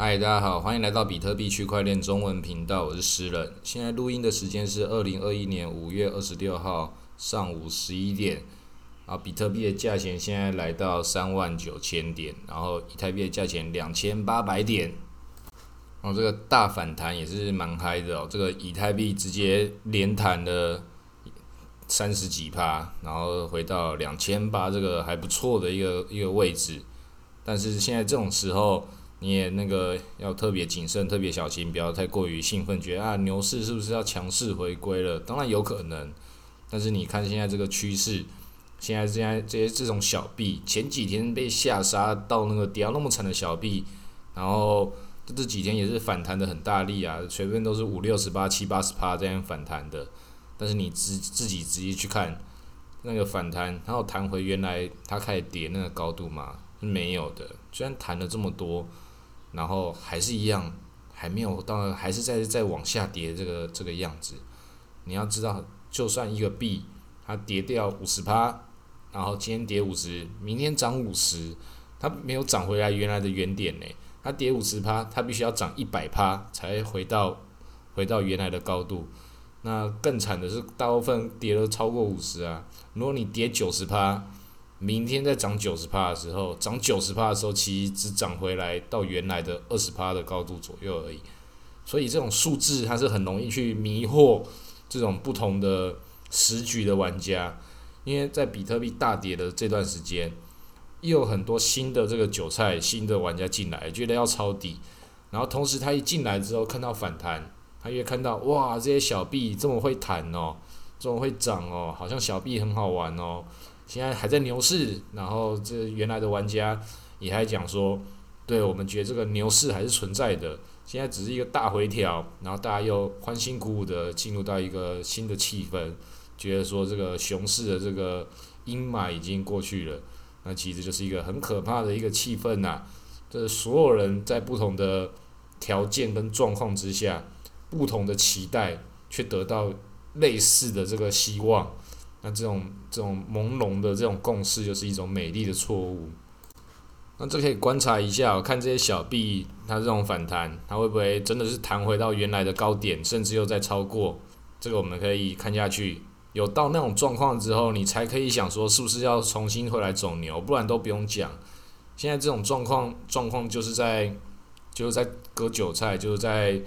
嗨，大家好，欢迎来到比特币区块链中文频道，我是诗人。现在录音的时间是二零二一年五月二十六号上午十一点。啊，比特币的价钱现在来到三万九千点，然后以太币的价钱两千八百点。哦，这个大反弹也是蛮嗨的哦，这个以太币直接连弹了三十几趴，然后回到两千八这个还不错的一个一个位置。但是现在这种时候。你也那个要特别谨慎，特别小心，不要太过于兴奋，觉得啊牛市是不是要强势回归了？当然有可能，但是你看现在这个趋势，现在现在这些这种小币，前几天被下杀到那个跌到那么惨的小币，然后这这几天也是反弹的很大力啊，随便都是五六十八、七八十趴这样反弹的，但是你自自己直接去看那个反弹，然后弹回原来它开始跌那个高度嘛，是没有的，虽然弹了这么多。然后还是一样，还没有到，还是在在往下跌这个这个样子。你要知道，就算一个币它跌掉五十趴，然后今天跌五十，明天涨五十，它没有涨回来原来的原点呢。它跌五十趴，它必须要涨一百趴才回到回到原来的高度。那更惨的是，大部分跌了超过五十啊。如果你跌九十趴，明天再涨九十帕的时候，涨九十帕的时候，其实只涨回来到原来的二十帕的高度左右而已。所以这种数字它是很容易去迷惑这种不同的时局的玩家，因为在比特币大跌的这段时间，又有很多新的这个韭菜、新的玩家进来，觉得要抄底，然后同时他一进来之后看到反弹，他也看到哇，这些小币这么会弹哦，这么会涨哦，好像小币很好玩哦。现在还在牛市，然后这原来的玩家也还讲说，对我们觉得这个牛市还是存在的。现在只是一个大回调，然后大家又欢欣鼓舞的进入到一个新的气氛，觉得说这个熊市的这个阴霾已经过去了。那其实就是一个很可怕的一个气氛呐。这所有人在不同的条件跟状况之下，不同的期待，却得到类似的这个希望。那这种这种朦胧的这种共识，就是一种美丽的错误。那这可以观察一下，看这些小币，它这种反弹，它会不会真的是弹回到原来的高点，甚至又再超过？这个我们可以看下去。有到那种状况之后，你才可以想说，是不是要重新回来走牛？不然都不用讲。现在这种状况，状况就是在就是在割韭菜，就是在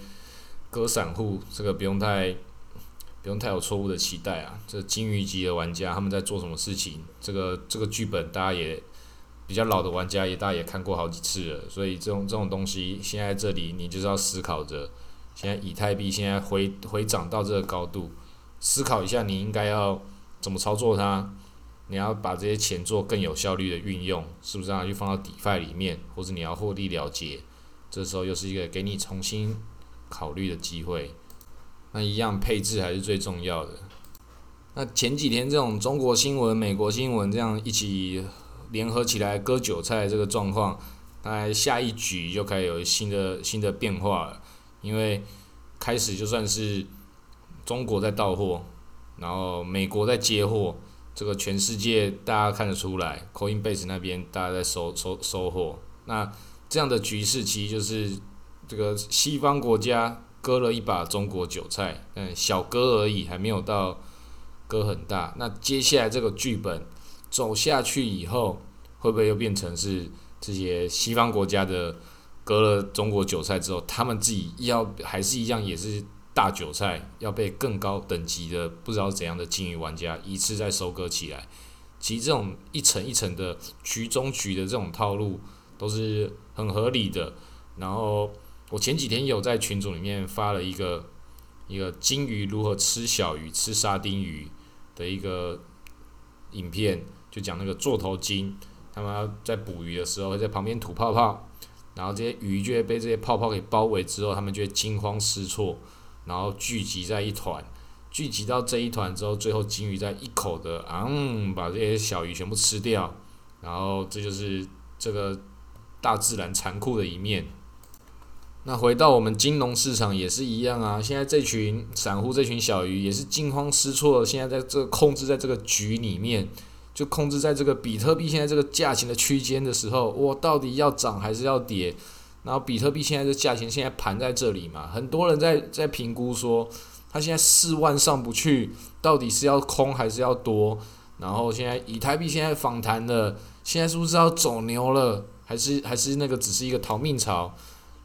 割散户，这个不用太。不用太有错误的期待啊！这金鱼级的玩家他们在做什么事情？这个这个剧本大家也比较老的玩家也大家也看过好几次了，所以这种这种东西现在这里你就是要思考着，现在以太币现在回回涨到这个高度，思考一下你应该要怎么操作它？你要把这些钱做更有效率的运用，是不是让它去放到底块里面，或者你要获利了结？这时候又是一个给你重新考虑的机会。那一样配置还是最重要的。那前几天这种中国新闻、美国新闻这样一起联合起来割韭菜这个状况，大概下一局就开始有新的新的变化了。因为开始就算是中国在到货，然后美国在接货，这个全世界大家看得出来，Coinbase 那边大家在收收收货。那这样的局势其实就是这个西方国家。割了一把中国韭菜，嗯，小割而已，还没有到割很大。那接下来这个剧本走下去以后，会不会又变成是这些西方国家的割了中国韭菜之后，他们自己要还是一样也是大韭菜，要被更高等级的不知道怎样的金鱼玩家一次再收割起来？其实这种一层一层的局中局的这种套路都是很合理的，然后。我前几天有在群组里面发了一个一个金鱼如何吃小鱼、吃沙丁鱼的一个影片，就讲那个座头鲸，他们在捕鱼的时候会在旁边吐泡泡，然后这些鱼就会被这些泡泡给包围之后，他们就会惊慌失措，然后聚集在一团，聚集到这一团之后，最后金鱼在一口的嗯把这些小鱼全部吃掉，然后这就是这个大自然残酷的一面。那回到我们金融市场也是一样啊，现在这群散户、这群小鱼也是惊慌失措，现在在这控制在这个局里面，就控制在这个比特币现在这个价钱的区间的时候，我到底要涨还是要跌？然后比特币现在的价钱现在盘在这里嘛，很多人在在评估说，它现在四万上不去，到底是要空还是要多？然后现在以太币现在反弹了，现在是不是要走牛了？还是还是那个只是一个逃命潮？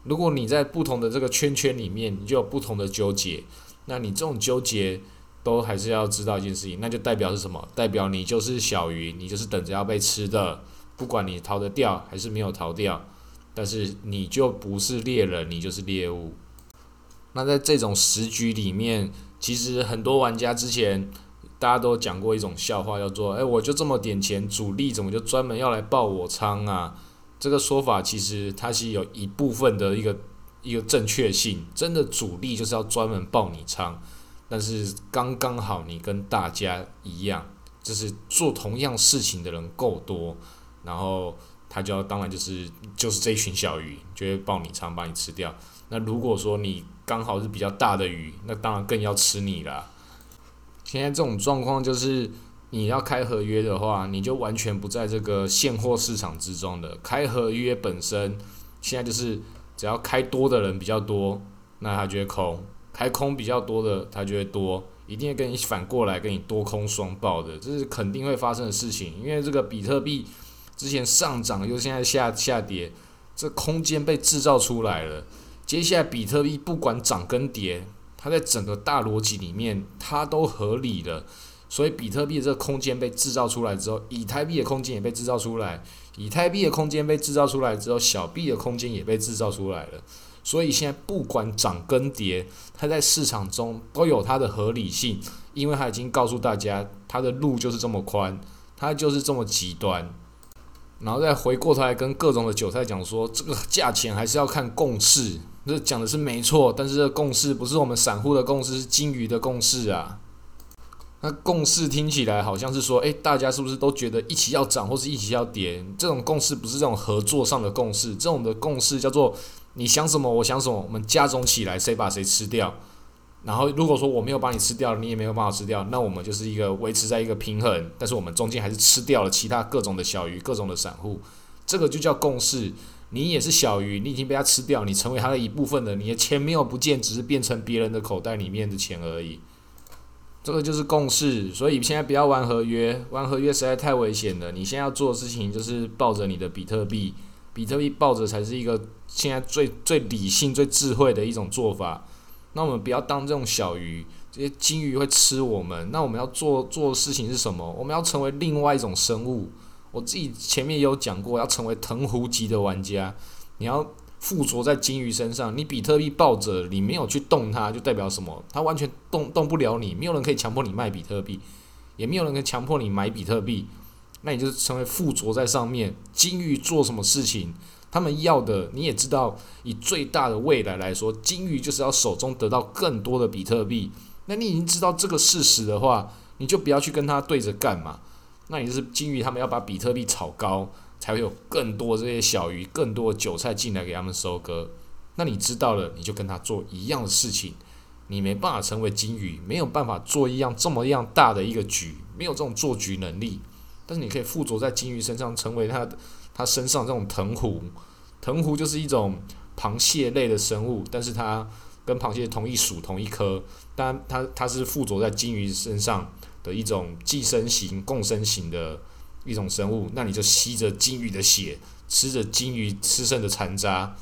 如果你在不同的这个圈圈里面，你就有不同的纠结。那你这种纠结都还是要知道一件事情，那就代表是什么？代表你就是小鱼，你就是等着要被吃的，不管你逃得掉还是没有逃掉。但是你就不是猎人，你就是猎物。那在这种时局里面，其实很多玩家之前大家都讲过一种笑话，叫做“哎，我就这么点钱，主力怎么就专门要来爆我仓啊？”这个说法其实它是有一部分的一个一个正确性，真的主力就是要专门爆你仓，但是刚刚好你跟大家一样，就是做同样事情的人够多，然后。他就要当然就是就是这一群小鱼就会爆你仓把你吃掉。那如果说你刚好是比较大的鱼，那当然更要吃你啦。现在这种状况就是你要开合约的话，你就完全不在这个现货市场之中的。开合约本身现在就是只要开多的人比较多，那他就会空；开空比较多的他就会多，一定会跟你反过来跟你多空双爆的，这是肯定会发生的事情。因为这个比特币。之前上涨又现在下下跌，这空间被制造出来了。接下来比特币不管涨跟跌，它在整个大逻辑里面它都合理的。所以比特币这个空间被制造出来之后，以太币的空间也被制造出来。以太币的空间被制造出来之后，小币的空间也被制造出来了。所以现在不管涨跟跌，它在市场中都有它的合理性，因为它已经告诉大家，它的路就是这么宽，它就是这么极端。然后再回过头来跟各种的韭菜讲说，这个价钱还是要看共识，这讲的是没错，但是这共识不是我们散户的共识，是金鱼的共识啊。那共识听起来好像是说，诶，大家是不是都觉得一起要涨或是一起要跌？这种共识不是这种合作上的共识，这种的共识叫做你想什么我想什么，我们加总起来，谁把谁吃掉。然后如果说我没有把你吃掉，你也没有办法吃掉，那我们就是一个维持在一个平衡，但是我们中间还是吃掉了其他各种的小鱼、各种的散户，这个就叫共识。你也是小鱼，你已经被它吃掉，你成为它的一部分了，你的钱没有不见，只是变成别人的口袋里面的钱而已。这个就是共识。所以现在不要玩合约，玩合约实在太危险了。你现在要做的事情就是抱着你的比特币，比特币抱着才是一个现在最最理性、最智慧的一种做法。那我们不要当这种小鱼，这些金鱼会吃我们。那我们要做做的事情是什么？我们要成为另外一种生物。我自己前面也有讲过，要成为藤壶级的玩家，你要附着在金鱼身上。你比特币抱着，你没有去动它，就代表什么？它完全动动不了你，没有人可以强迫你卖比特币，也没有人可以强迫你买比特币。那你就成为附着在上面。金鱼做什么事情？他们要的你也知道，以最大的未来来说，金鱼就是要手中得到更多的比特币。那你已经知道这个事实的话，你就不要去跟他对着干嘛。那也就是金鱼他们要把比特币炒高，才会有更多这些小鱼、更多韭菜进来给他们收割。那你知道了，你就跟他做一样的事情。你没办法成为金鱼，没有办法做一样这么样大的一个局，没有这种做局能力。但是你可以附着在金鱼身上，成为它的。它身上这种藤壶，藤壶就是一种螃蟹类的生物，但是它跟螃蟹同一属同一科，但它它是附着在金鱼身上的一种寄生型、共生型的一种生物。那你就吸着金鱼的血，吃着金鱼吃剩的残渣，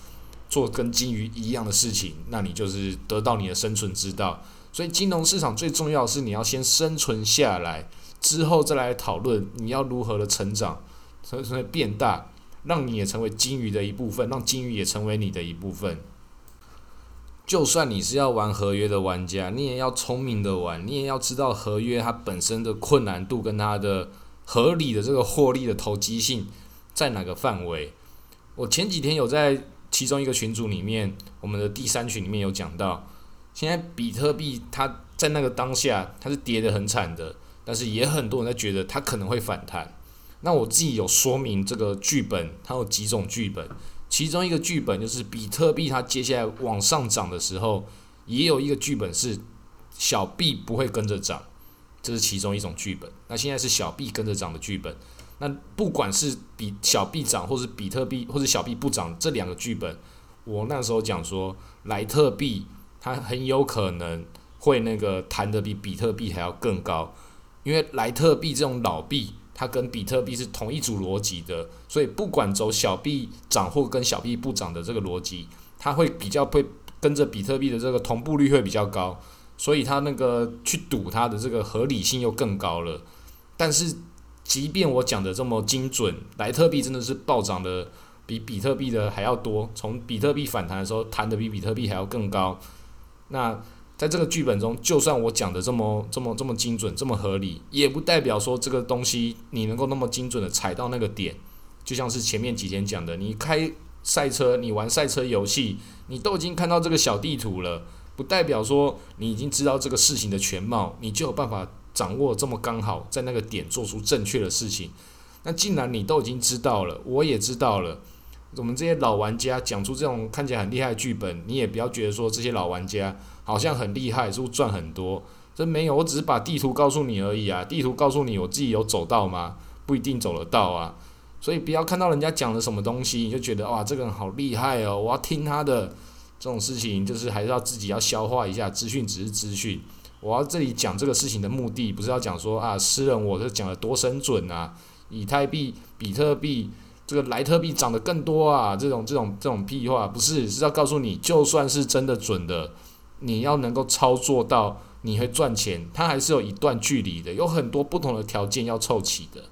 做跟金鱼一样的事情，那你就是得到你的生存之道。所以金融市场最重要的是你要先生存下来，之后再来讨论你要如何的成长。成成为变大，让你也成为金鱼的一部分，让金鱼也成为你的一部分。就算你是要玩合约的玩家，你也要聪明的玩，你也要知道合约它本身的困难度跟它的合理的这个获利的投机性在哪个范围。我前几天有在其中一个群组里面，我们的第三群里面有讲到，现在比特币它在那个当下它是跌得很惨的，但是也很多人在觉得它可能会反弹。那我自己有说明这个剧本，它有几种剧本，其中一个剧本就是比特币它接下来往上涨的时候，也有一个剧本是小币不会跟着涨，这是其中一种剧本。那现在是小币跟着涨的剧本，那不管是比小币涨，或是比特币或者小币不涨，这两个剧本，我那时候讲说，莱特币它很有可能会那个弹的比比特币还要更高，因为莱特币这种老币，它跟比特币是同一组逻辑的，所以不管走小币涨或跟小币不涨的这个逻辑，它会比较会跟着比特币的这个同步率会比较高，所以它那个去赌它的这个合理性又更高了。但是，即便我讲的这么精准，莱特币真的是暴涨的比比特币的还要多。从比特币反弹的时候，弹的比比特币还要更高。那在这个剧本中，就算我讲的这么这么这么精准、这么合理，也不代表说这个东西你能够那么精准的踩到那个点。就像是前面几天讲的，你开赛车，你玩赛车游戏，你都已经看到这个小地图了，不代表说你已经知道这个事情的全貌，你就有办法。掌握这么刚好，在那个点做出正确的事情，那既然你都已经知道了，我也知道了，我们这些老玩家讲出这种看起来很厉害的剧本，你也不要觉得说这些老玩家好像很厉害，是不是赚很多？这没有，我只是把地图告诉你而已啊。地图告诉你，我自己有走到吗？不一定走得到啊。所以不要看到人家讲了什么东西，你就觉得哇，这个人好厉害哦，我要听他的。这种事情就是还是要自己要消化一下，资讯只是资讯。我要这里讲这个事情的目的，不是要讲说啊，诗人我这讲的多神准啊，以太币、比特币、这个莱特币涨得更多啊，这种这种这种屁话，不是是要告诉你，就算是真的准的，你要能够操作到你会赚钱，它还是有一段距离的，有很多不同的条件要凑齐的。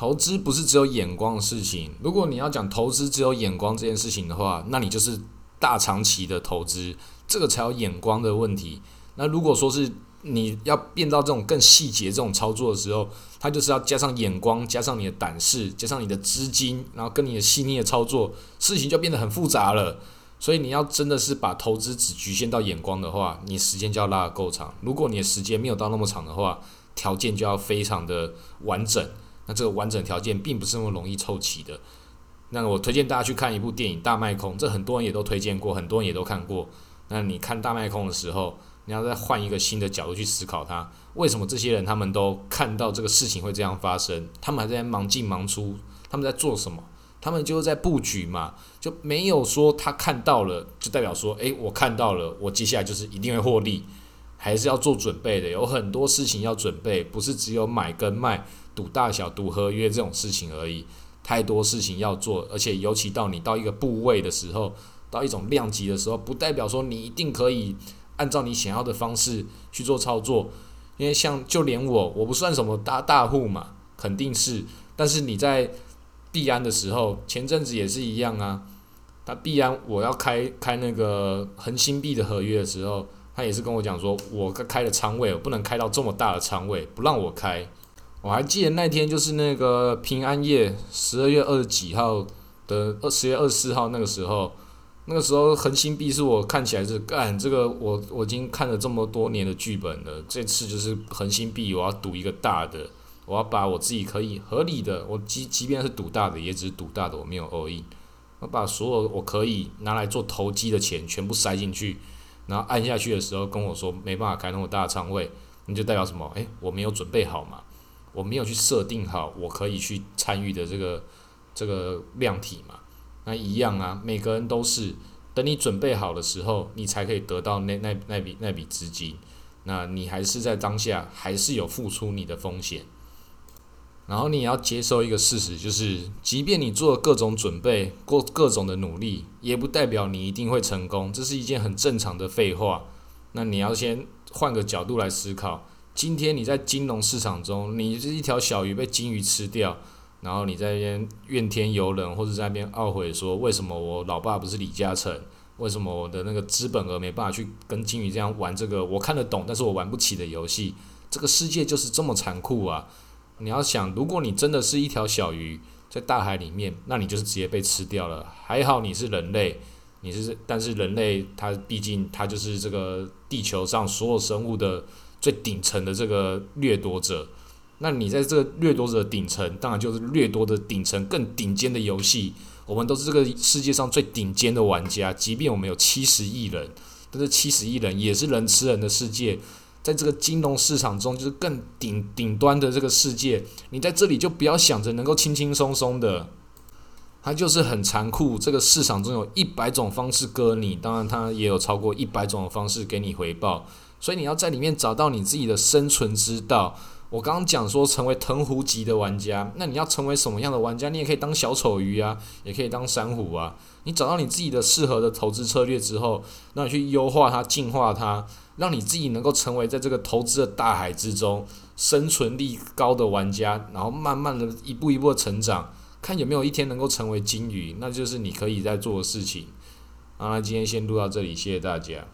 投资不是只有眼光的事情，如果你要讲投资只有眼光这件事情的话，那你就是大长期的投资，这个才有眼光的问题。那如果说是你要变到这种更细节这种操作的时候，它就是要加上眼光，加上你的胆识，加上你的资金，然后跟你的细腻的操作，事情就变得很复杂了。所以你要真的是把投资只局限到眼光的话，你时间就要拉得够长。如果你的时间没有到那么长的话，条件就要非常的完整。那这个完整条件并不是那么容易凑齐的。那我推荐大家去看一部电影《大卖空》，这很多人也都推荐过，很多人也都看过。那你看《大卖空》的时候，你要再换一个新的角度去思考，它为什么这些人他们都看到这个事情会这样发生？他们还在忙进忙出，他们在做什么？他们就是在布局嘛，就没有说他看到了就代表说，诶，我看到了，我接下来就是一定会获利，还是要做准备的。有很多事情要准备，不是只有买跟卖、赌大小、赌合约这种事情而已，太多事情要做，而且尤其到你到一个部位的时候，到一种量级的时候，不代表说你一定可以。按照你想要的方式去做操作，因为像就连我，我不算什么大大户嘛，肯定是。但是你在币安的时候，前阵子也是一样啊。他币安我要开开那个恒星币的合约的时候，他也是跟我讲说，我开的仓位，我不能开到这么大的仓位，不让我开。我还记得那天就是那个平安夜，十二月二十几号的二十月二十四号那个时候。那个时候，恒星币是我看起来是干这个，我我已经看了这么多年的剧本了。这次就是恒星币，我要赌一个大的，我要把我自己可以合理的，我即即便是赌大的，也只是赌大的，我没有 all in。我把所有我可以拿来做投机的钱全部塞进去，然后按下去的时候跟我说没办法开那么大仓位，那就代表什么？诶，我没有准备好嘛，我没有去设定好我可以去参与的这个这个量体嘛。那一样啊，每个人都是，等你准备好的时候，你才可以得到那那那笔那笔资金。那你还是在当下，还是有付出你的风险。然后你也要接受一个事实，就是即便你做了各种准备，过各种的努力，也不代表你一定会成功。这是一件很正常的废话。那你要先换个角度来思考，今天你在金融市场中，你是一条小鱼被金鱼吃掉。然后你在那边怨天尤人，或者在那边懊悔说，为什么我老爸不是李嘉诚？为什么我的那个资本额没办法去跟金鱼这样玩这个我看得懂，但是我玩不起的游戏？这个世界就是这么残酷啊！你要想，如果你真的是一条小鱼在大海里面，那你就是直接被吃掉了。还好你是人类，你是，但是人类它毕竟它就是这个地球上所有生物的最顶层的这个掠夺者。那你在这个掠夺者顶层，当然就是掠夺的顶层更顶尖的游戏。我们都是这个世界上最顶尖的玩家，即便我们有七十亿人，但是七十亿人也是人吃人的世界。在这个金融市场中，就是更顶顶端的这个世界。你在这里就不要想着能够轻轻松松的。它就是很残酷。这个市场中有一百种方式割你，当然它也有超过一百种方式给你回报。所以你要在里面找到你自己的生存之道。我刚刚讲说成为藤壶级的玩家，那你要成为什么样的玩家？你也可以当小丑鱼啊，也可以当珊瑚啊。你找到你自己的适合的投资策略之后，那你去优化它、进化它，让你自己能够成为在这个投资的大海之中生存力高的玩家，然后慢慢的一步一步的成长，看有没有一天能够成为金鱼，那就是你可以在做的事情。好，那今天先录到这里，谢谢大家。